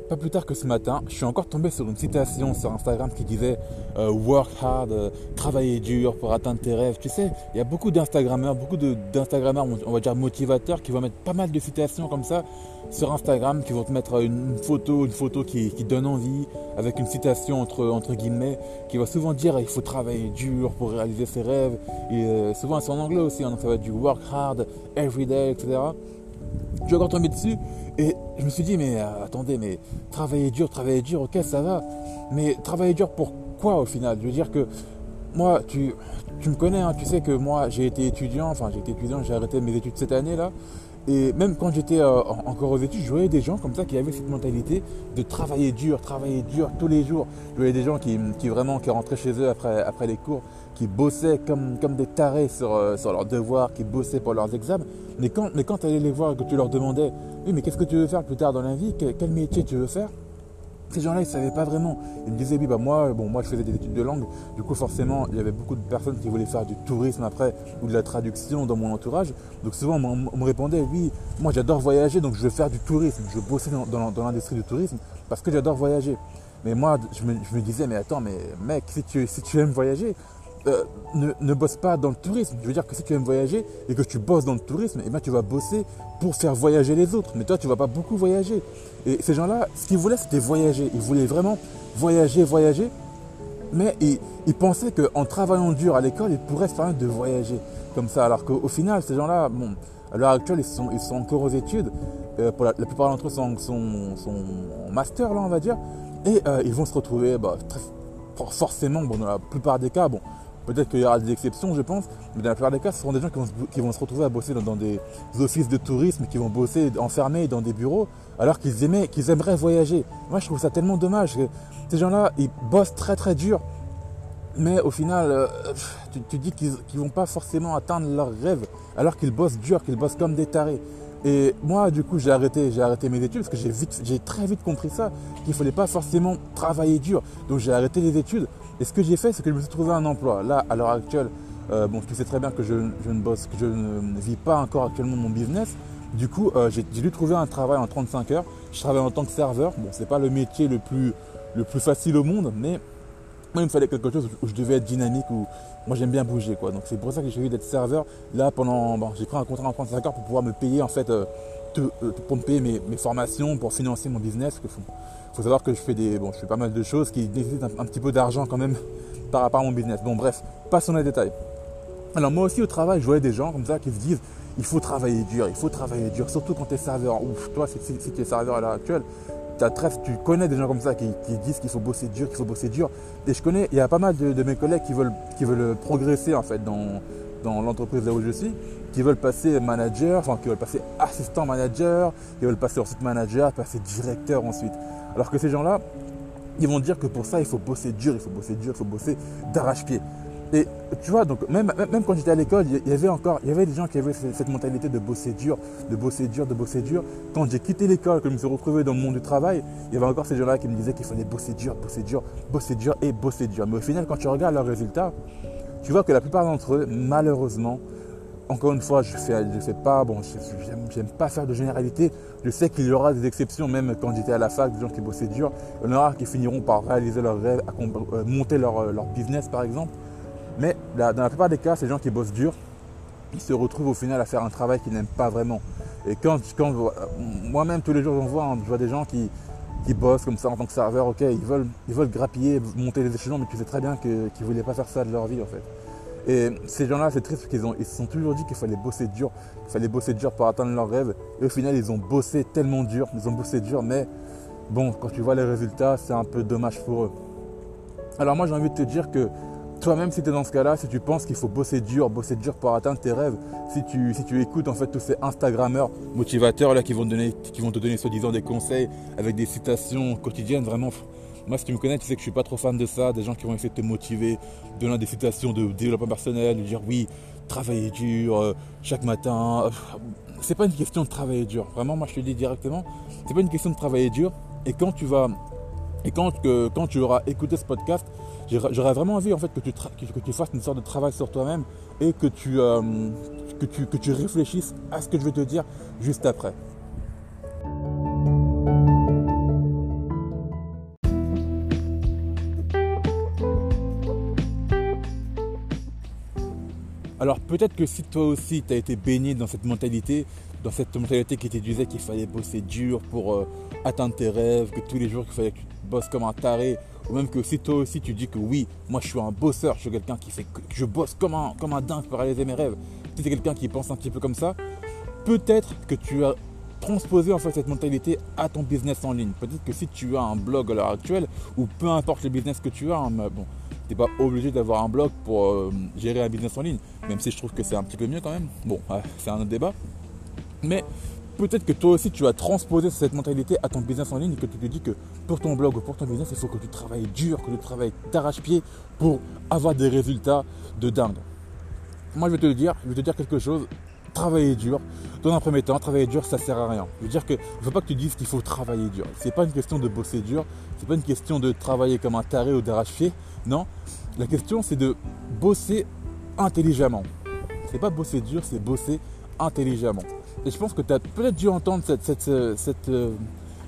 Pas plus tard que ce matin, je suis encore tombé sur une citation sur Instagram qui disait euh, Work hard, euh, travailler dur pour atteindre tes rêves. Tu sais, il y a beaucoup d'Instagrammeurs, beaucoup d'Instagrammeurs, on va dire motivateurs, qui vont mettre pas mal de citations comme ça sur Instagram, qui vont te mettre une photo, une photo qui, donne envie, avec une citation entre, guillemets, qui va souvent dire il faut travailler dur pour réaliser ses rêves. Et euh, souvent, c'est en anglais aussi, hein, ça va être du work hard, every day, etc. Je suis encore tombé dessus et je me suis dit, mais euh, attendez, mais travailler dur, travailler dur, ok, ça va. Mais travailler dur pour quoi au final? Je veux dire que moi, tu, tu me connais, hein, tu sais que moi, j'ai été étudiant, enfin, j'ai étudiant, j'ai arrêté mes études cette année-là. Et même quand j'étais euh, encore aux études, je voyais des gens comme ça qui avaient cette mentalité de travailler dur, travailler dur tous les jours. Je voyais des gens qui, vraiment qui rentraient chez eux après les cours, qui bossaient comme, comme des tarés sur, euh, sur leurs devoirs, qui bossaient pour leurs examens. Mais quand, mais quand tu allais les voir et que tu leur demandais, oui, mais qu'est-ce que tu veux faire plus tard dans la vie? Quel, métier tu veux faire ces gens-là, ils ne savaient pas vraiment. Ils me disaient, oui, bah moi, bon, moi, je faisais des études de langue. Du coup, forcément, il y avait beaucoup de personnes qui voulaient faire du tourisme après ou de la traduction dans mon entourage. Donc, souvent, on, me répondait, oui, moi, j'adore voyager, donc je veux faire du tourisme. Je veux bosser dans, l'industrie du tourisme parce que j'adore voyager. Mais moi, je me, disais, mais attends, mais mec, si tu, si tu aimes voyager, euh, ne, bosse pas dans le tourisme. Je veux dire que si tu aimes voyager et que tu bosses dans le tourisme, eh ben, tu vas bosser pour faire voyager les autres. Mais toi, tu ne vas pas beaucoup voyager. Et ces gens-là, ce qu'ils voulaient, c'était voyager. Ils voulaient vraiment voyager, voyager. Mais ils, pensaient qu'en travaillant dur à l'école, ils pourraient permettre de voyager comme ça. Alors qu'au final, ces gens-là, bon, à l'heure actuelle, ils sont, ils sont encore aux études. Euh, pour la, plupart d'entre eux sont, sont, en master, là, on va dire. Et euh, ils vont se retrouver bah, forcément, bon, dans la plupart des cas, bon, Peut-être qu'il y aura des exceptions, je pense, mais dans la plupart des cas, ce seront des gens qui vont, se retrouver à bosser dans, des offices de tourisme, qui vont bosser enfermés dans des bureaux, alors qu'ils aimeraient voyager. Moi, je trouve ça tellement dommage que ces gens-là, ils bossent très très dur, mais au final, euh, tu, dis qu'ils ne vont pas forcément atteindre leurs rêves, alors qu'ils bossent dur, qu'ils bossent comme des tarés. Et moi, du coup, j'ai arrêté, arrêté mes études parce que j'ai très vite compris ça, qu'il ne fallait pas forcément travailler dur. Donc j'ai arrêté les études et ce que j'ai fait, c'est que je me suis trouvé un emploi. Là, à l'heure actuelle, euh, bon, tu sais très bien que je, ne bosse, que je ne vis pas encore actuellement mon business. Du coup, euh, j'ai dû trouver un travail en 35 heures. Je travaille en tant que serveur. Bon, c'est pas le métier le plus, le plus facile au monde, mais moi, il me fallait quelque chose où je devais être dynamique, où moi j'aime bien bouger, quoi. Donc c'est pour ça que j'ai envie d'être serveur. Là, pendant, bon, j'ai pris un contrat en 35 heures pour pouvoir me payer en fait, euh, pour me payer mes, formations, pour financer mon business. Il faut savoir que je fais des, bon, je fais pas mal de choses qui nécessitent un, petit peu d'argent quand même par rapport à mon business. Bon, bref, passons les détails. Alors moi aussi au travail, je voyais des gens comme ça qui se disent il faut travailler dur, il faut travailler dur, surtout quand tu es serveur. Ouf, toi, si, tu es serveur à l'heure actuelle, tu connais des gens comme ça qui, disent qu'il faut bosser dur, qu'il faut bosser dur. Et je connais, il y a pas mal de, mes collègues qui veulent, qui veulent progresser en fait dans, dans l'entreprise là où je suis, qui veulent passer manager, enfin qui veulent passer assistant manager, qui veulent passer ensuite manager, passer directeur ensuite. Alors que ces gens-là, ils vont dire que pour ça, il faut bosser dur, il faut bosser dur, il faut bosser d'arrache-pied. Et tu vois, donc même, même quand j'étais à l'école, il y avait encore, il y avait des gens qui avaient cette mentalité de bosser dur, de bosser dur, de bosser dur. Quand j'ai quitté l'école, que je me suis retrouvé dans le monde du travail, il y avait encore ces gens-là qui me disaient qu'il fallait bosser dur, bosser dur, bosser dur et bosser dur. Mais au final, quand tu regardes leurs résultats, tu vois que la plupart d'entre eux, malheureusement, encore une fois, je fais, je fais pas, bon, j'aime pas faire de généralité. Je sais qu'il y aura des exceptions, même quand j'étais à la fac, des gens qui bossaient dur. Il y en aura qui finiront par réaliser leur rêve, euh, monter leur, leur, business par exemple. Mais dans la plupart des cas, ces gens qui bossent dur, ils se retrouvent au final à faire un travail qu'ils n'aiment pas vraiment. Et quand, moi-même tous les jours j'en vois, hein, je vois des gens qui, bossent comme ça en tant que serveur, ok, ils veulent, ils veulent grappiller, monter les échelons, mais tu sais très bien qu'ils ne voulaient pas faire ça de leur vie en fait. Et ces gens-là, c'est triste parce qu'ils ils se sont toujours dit qu'il fallait bosser dur, qu'il fallait bosser dur pour atteindre leurs rêves. Et au final, ils ont bossé tellement dur, ils ont bossé dur, mais bon, quand tu vois les résultats, c'est un peu dommage pour eux. Alors moi, j'ai envie de te dire que toi-même, si tu es dans ce cas-là, si tu penses qu'il faut bosser dur, bosser dur pour atteindre tes rêves, si tu, si tu écoutes en fait tous ces Instagrammeurs motivateurs là qui vont, donner, qui vont te donner soi-disant des conseils avec des citations quotidiennes, vraiment moi, si tu me connais, tu sais que je suis pas trop fan de ça. Des gens qui vont essayer de te motiver, donner des citations de développement personnel, de dire oui, travailler dur euh, chaque matin. C'est pas une question de travailler dur. Vraiment, moi, je te le dis directement, c'est pas une question de travailler dur. Et quand tu vas, et quand, quand tu auras écouté ce podcast, j'aurais vraiment envie en fait que tu, que tu fasses une sorte de travail sur toi-même et que tu, euh, que, tu, que tu réfléchisses à ce que je vais te dire juste après. Alors peut-être que si toi aussi tu as été baigné dans cette mentalité, dans cette mentalité qui te disait qu'il fallait bosser dur pour euh, atteindre tes rêves, que tous les jours qu'il fallait que tu bosses comme un taré, ou même que si toi aussi tu dis que oui, moi je suis un bosseur, je suis quelqu'un qui fait que je bosse comme un, comme dingue pour réaliser mes rêves, si tu es quelqu'un qui pense un petit peu comme ça, peut-être que tu as transposé en fait cette mentalité à ton business en ligne. Peut-être que si tu as un blog à l'heure actuelle, ou peu importe le business que tu as, hein, bon, pas obligé d'avoir un blog pour euh, gérer un business en ligne, même si je trouve que c'est un petit peu mieux quand même. Bon, c'est un autre débat. Mais peut-être que toi aussi tu as transposé cette mentalité à ton business en ligne et que tu te dis que pour ton blog ou pour ton business, il faut que tu travailles dur, que tu travailles d'arrache-pied pour avoir des résultats de dingue. Moi je vais te dire, je vais te dire quelque chose, travailler dur. Dans un premier temps, travailler dur, ça sert à rien. Je veux dire que je veux pas que tu dises qu'il faut travailler dur. C'est pas une question de bosser dur, c'est pas une question de travailler comme un taré ou d'arrache-pied. Non, la question c'est de bosser intelligemment. C'est pas bosser dur, c'est bosser intelligemment. Et je pense que tu as peut-être dû entendre cette, cette, euh,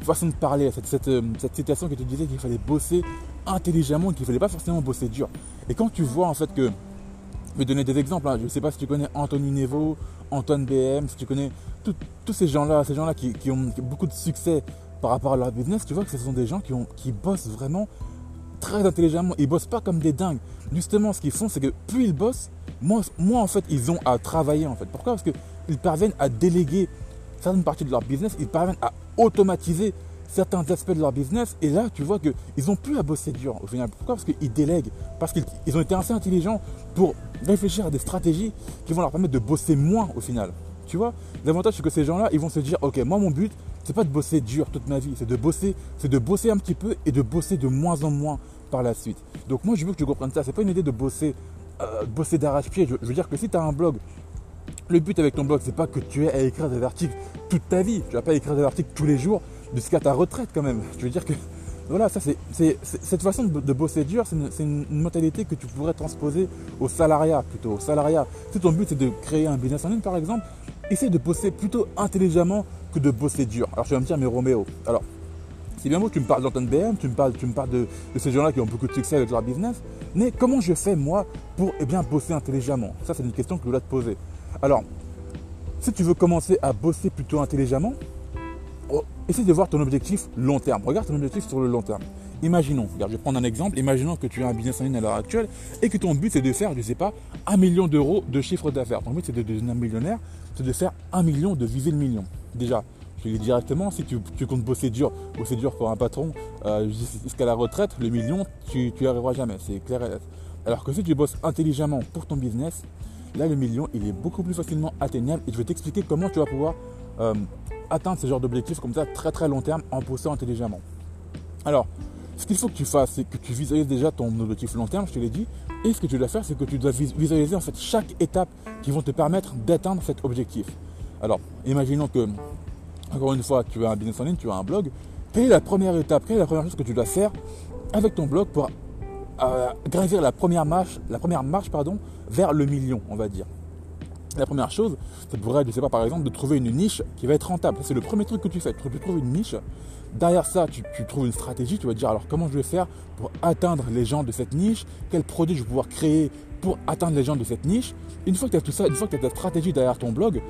façon de parler, cette, euh, cette, citation qui te disait qu'il fallait bosser intelligemment qu'il ne fallait pas forcément bosser dur. Et quand tu vois en fait que, je vais donner des exemples, hein. je ne sais pas si tu connais Anthony Nevo, Antoine BM, si tu connais tous ces gens-là, ces gens-là qui, ont beaucoup de succès par rapport à leur business, tu vois que ce sont des gens qui, ont, qui bossent vraiment très intelligemment. Ils bossent pas comme des dingues. Justement, ce qu'ils font, c'est que plus ils bossent, moins, moins en fait ils ont à travailler en fait. Pourquoi? Parce que ils parviennent à déléguer certaines parties de leur business, ils parviennent à automatiser certains aspects de leur business. Et là, tu vois qu'ils n'ont plus à bosser dur au final. Pourquoi? Parce qu'ils délèguent. Parce qu'ils ont été assez intelligents pour réfléchir à des stratégies qui vont leur permettre de bosser moins au final. Tu vois? L'avantage, c'est que ces gens-là, ils vont se dire, ok, moi, mon but, c'est pas de bosser dur toute ma vie, c'est de bosser, c'est de bosser un petit peu et de bosser de moins en moins la suite. Donc moi, je veux que tu comprennes ça. C'est pas une idée de bosser, euh, bosser d'arrache-pied. je, veux dire que si tu as un blog le but avec ton blog, c'est pas que tu aies à écrire des articles toute ta vie. Tu vas pas écrire des articles tous les jours jusqu'à ta retraite quand même. Je veux dire que voilà, ça c'est cette façon de, bosser dur, c'est une, mentalité que tu pourrais transposer au salariat plutôt. Au salariat. Si ton but c'est de créer un business en ligne par exemple, essaie de bosser plutôt intelligemment que de bosser dur. Alors tu vas me dire mais Roméo, alors c'est bien beau tu me parles d'Anton BM, tu me parles, tu me parles de, ces gens-là qui ont beaucoup de succès avec leur business, mais comment je fais moi pour eh bien, bosser intelligemment? Ça c'est une question que je dois te poser. Alors, si tu veux commencer à bosser plutôt intelligemment, oh, essaie de voir ton objectif long terme. Regarde ton objectif sur le long terme. Imaginons, regarde, je vais prendre un exemple. Imaginons que tu as un business en ligne à l'heure actuelle et que ton but c'est de faire, je ne sais pas, un million d'euros de chiffre d'affaires. Ton but c'est de devenir millionnaire, c'est de faire un million, de viser le million. Déjà, je dis directement, si tu, comptes bosser dur, bosser dur pour un patron euh, jusqu'à la retraite, le million, tu n'y arriveras jamais, c'est clair et net. Alors que si tu bosses intelligemment pour ton business, Là, le million, il est beaucoup plus facilement atteignable et je vais t'expliquer comment tu vas pouvoir euh, atteindre ce genre d'objectif comme ça très très long terme en bossant intelligemment. Alors, ce qu'il faut que tu fasses, c'est que tu visualises déjà ton objectif long terme, je te l'ai dit, et ce que tu dois faire, c'est que tu dois visualiser en fait chaque étape qui vont te permettre d'atteindre cet objectif. Alors, imaginons que, encore une fois, tu as un business en ligne, tu as un blog, quelle est la première étape, quelle est la première chose que tu dois faire avec ton blog pour euh, gravir la première marche, la première marche pardon, vers le million, on va dire? La première chose, ça pourrait être, je sais pas, par exemple, de trouver une niche qui va être rentable. C'est le premier truc que tu fais. Tu trouves une niche. Derrière ça, tu, trouves une stratégie. Tu vas dire, alors comment je vais faire pour atteindre les gens de cette niche? Quel produit je vais pouvoir créer pour atteindre les gens de cette niche? Une fois que tu as tout ça, une fois que tu as ta stratégie derrière ton blog,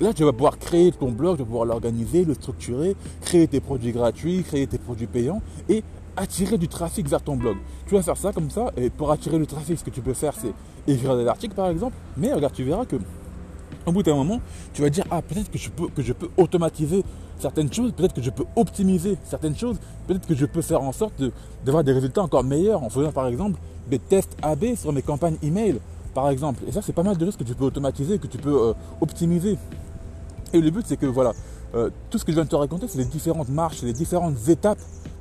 là, tu vas pouvoir créer ton blog, tu vas pouvoir l'organiser, le structurer, créer tes produits gratuits, créer tes produits payants et attirer du trafic vers ton blog. Tu vas faire ça comme ça, et pour attirer le trafic, ce que tu peux faire, c'est écrire des articles par exemple. Mais regarde, tu verras que au bout d'un moment, tu vas dire ah peut-être que je peux que je peux automatiser certaines choses, peut-être que je peux optimiser certaines choses, peut-être que je peux faire en sorte d'avoir des résultats encore meilleurs en faisant par exemple des tests AB sur mes campagnes email par exemple. Et ça c'est pas mal de choses que tu peux automatiser, que tu peux euh, optimiser. Et le but c'est que voilà, euh, tout ce que je viens de te raconter, c'est les différentes marches, les différentes étapes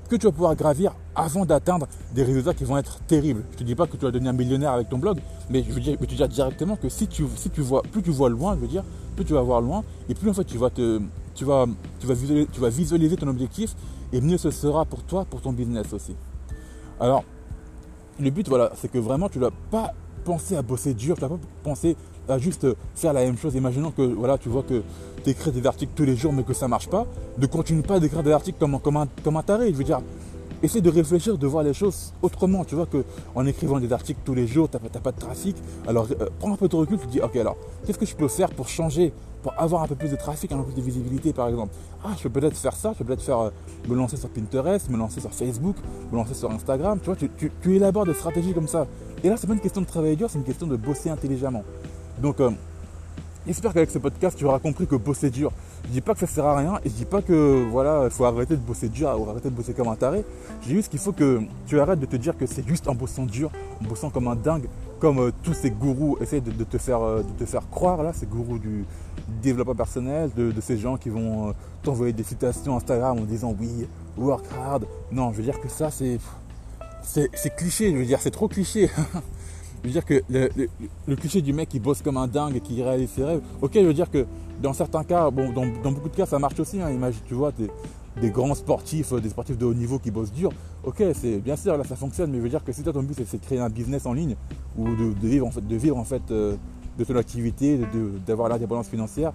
que tu vas pouvoir gravir avant d'atteindre des résultats qui vont être terribles. Je ne te dis pas que tu vas devenir millionnaire avec ton blog, mais je veux, dire, te dire directement que si tu, si vois, plus tu vois loin, je veux dire, plus tu vas voir loin, et plus en fait tu vas te, tu vas, tu vas visualiser, tu vas visualiser ton objectif, et mieux ce sera pour toi, pour ton business aussi. Alors, le but, voilà, c'est que vraiment tu ne dois pas penser à bosser dur, tu ne dois pas penser juste faire la même chose. Imaginons que voilà, tu vois que tu écris des articles tous les jours mais que ça ne marche pas. Ne continue pas d'écrire des articles comme, comme, un, comme un taré. Je veux essaie de réfléchir, de voir les choses autrement. Tu vois qu'en écrivant des articles tous les jours, tu n'as pas de trafic. Alors euh, prends un peu de recul, tu te dis, ok, alors qu'est-ce que je peux faire pour changer, pour avoir un peu plus de trafic, un peu plus de visibilité par exemple? Ah, je peux peut-être faire ça, je peux peut-être faire, euh, me lancer sur Pinterest, me lancer sur Facebook, me lancer sur Instagram. Tu vois, tu, élabores des stratégies comme ça. Et là, c'est pas une question de travailler dur, c'est une question de bosser intelligemment. Donc, euh, J'espère qu'avec ce podcast, tu auras compris que bosser dur. Je dis pas que ça sert à rien et je dis pas que voilà, il faut arrêter de bosser dur ou arrêter de bosser comme un taré. Dis juste qu'il faut que tu arrêtes de te dire que c'est juste en bossant dur, en bossant comme un dingue, comme euh, tous ces gourous essaient de, te faire, euh, de te faire croire là, ces gourous du, développement personnel, de, ces gens qui vont t'envoyer des citations Instagram en disant oui, work hard. Non, je veux dire que ça c'est c'est cliché, je veux dire c'est trop cliché. Je veux dire que le, cliché du mec qui bosse comme un dingue et qui réalise ses rêves, ok, je veux dire que dans certains cas, bon, dans, beaucoup de cas, ça marche aussi. Hein. imagine, tu vois, des, grands sportifs, des sportifs de haut niveau qui bossent dur. Ok, c'est bien sûr, là, ça fonctionne, mais je veux dire que si toi, ton but, c'est de créer un business en ligne ou de, vivre en fait, de vivre en fait euh, de ton activité, d'avoir l'indépendance financière,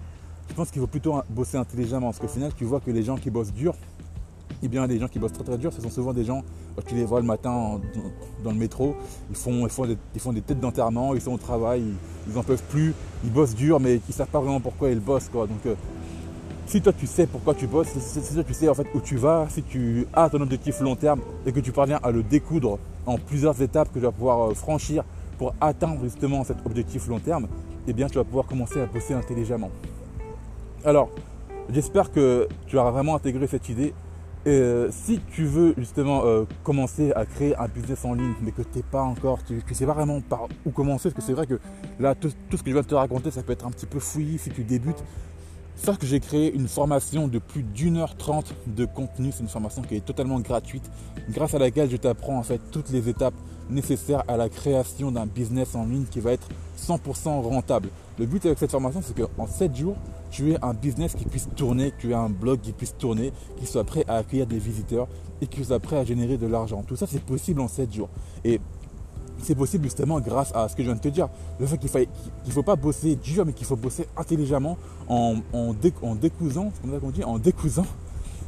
je pense qu'il faut plutôt bosser intelligemment. Parce qu'au final, tu vois que les gens qui bossent dur, eh bien, les gens qui bossent très très dur, ce sont souvent des gens, tu les vois le matin dans le métro, ils font, des, têtes d'enterrement, ils sont au travail, ils n'en peuvent plus, ils bossent dur, mais ils ne savent pas vraiment pourquoi ils bossent. Donc, euh, si toi tu sais pourquoi tu bosses, si, toi tu sais en fait où tu vas, si tu as ton objectif long terme et que tu parviens à le découdre en plusieurs étapes que tu vas pouvoir euh, franchir pour atteindre justement cet objectif long terme, eh bien tu vas pouvoir commencer à bosser intelligemment. Alors, j'espère que tu auras vraiment intégré cette idée euh, si tu veux justement euh, commencer à créer un business en ligne, mais que tu n'es pas encore, tu ne sais pas vraiment par où commencer, parce que c'est vrai que là, tout, ce que je viens de te raconter, ça peut être un petit peu fouillis si tu débutes. Sauf que j'ai créé une formation de plus d'une heure trente de contenu. C'est une formation qui est totalement gratuite, grâce à laquelle je t'apprends en fait toutes les étapes nécessaires à la création d'un business en ligne qui va être 100% rentable. Le but avec cette formation, c'est qu'en 7 jours, tu aies un business qui puisse tourner, tu aies un blog qui puisse tourner, qui soit prêt à accueillir des visiteurs et qui soit prêt à générer de l'argent. Tout ça, c'est possible en 7 jours. Et c'est possible justement grâce à ce que je viens de te dire. Le fait qu'il ne faut pas bosser dur, mais qu'il faut bosser intelligemment en, décousant, on dit, en décousant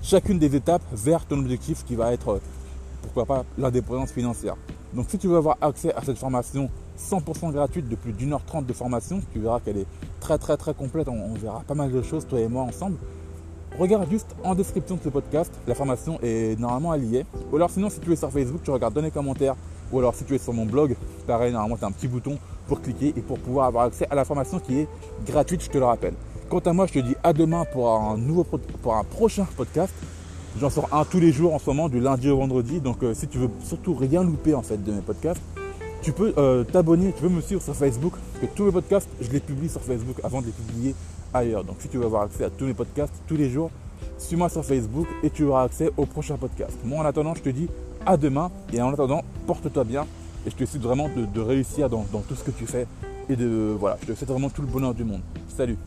chacune des étapes vers ton objectif qui va être, pourquoi pas, l'indépendance financière. Donc si tu veux avoir accès à cette formation 100% gratuite de plus d'une heure trente de formation, tu verras qu'elle est très très très complète, on, verra pas mal de choses toi et moi ensemble. Regarde juste en description de ce podcast, la formation est normalement alliée. Ou alors sinon si tu es sur Facebook, tu regardes dans les commentaires. Ou alors si tu es sur mon blog, pareil, normalement tu as un petit bouton pour cliquer et pour pouvoir avoir accès à la formation qui est gratuite, je te le rappelle. Quant à moi, je te dis à demain pour un, nouveau, pour un prochain podcast. J'en sors un tous les jours en ce moment, du lundi au vendredi. Donc euh, si tu veux surtout rien louper en fait de mes podcasts, tu peux euh, t'abonner, tu peux me suivre sur Facebook. que tous mes podcasts, je les publie sur Facebook avant de les publier ailleurs. Donc si tu veux avoir accès à tous mes podcasts tous les jours, suis-moi sur Facebook et tu auras accès au prochain podcast. Moi en attendant, je te dis à demain et en attendant, porte-toi bien et je te souhaite vraiment de, réussir dans, dans, tout ce que tu fais et de voilà, je te souhaite vraiment tout le bonheur du monde. Salut